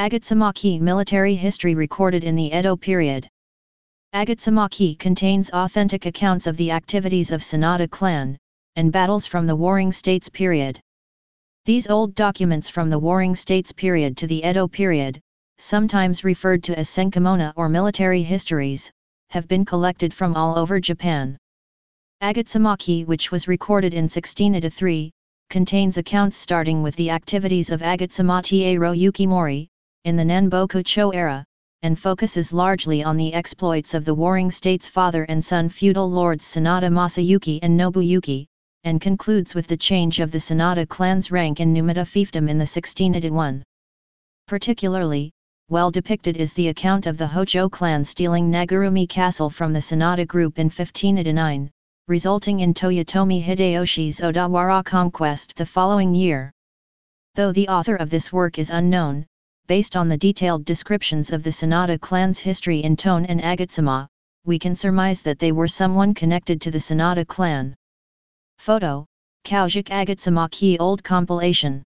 Agatsuma Ki military history recorded in the Edo period. Agatsuma Ki contains authentic accounts of the activities of Sanada clan, and battles from the Warring States period. These old documents from the Warring States period to the Edo period, sometimes referred to as Senkamona or military histories, have been collected from all over Japan. Agatsuma Ki which was recorded in 1603, contains accounts starting with the activities of Agatsuma Tairo Yukimori, in the Nanboku Cho era, and focuses largely on the exploits of the warring states father and son feudal lords Sanada Masayuki and Nobuyuki, and concludes with the change of the Sanada clan's rank in Numata fiefdom in the 1681. Particularly, well depicted is the account of the Hojo clan stealing Nagurumi Castle from the Sanada group in 1589, resulting in Toyotomi Hideyoshi's Odawara conquest the following year. Though the author of this work is unknown, based on the detailed descriptions of the Sanada clan's history in Tone and Agatsuma, we can surmise that they were someone connected to the Sanada clan. Photo, Kaujik Agatsuma Ki Old Compilation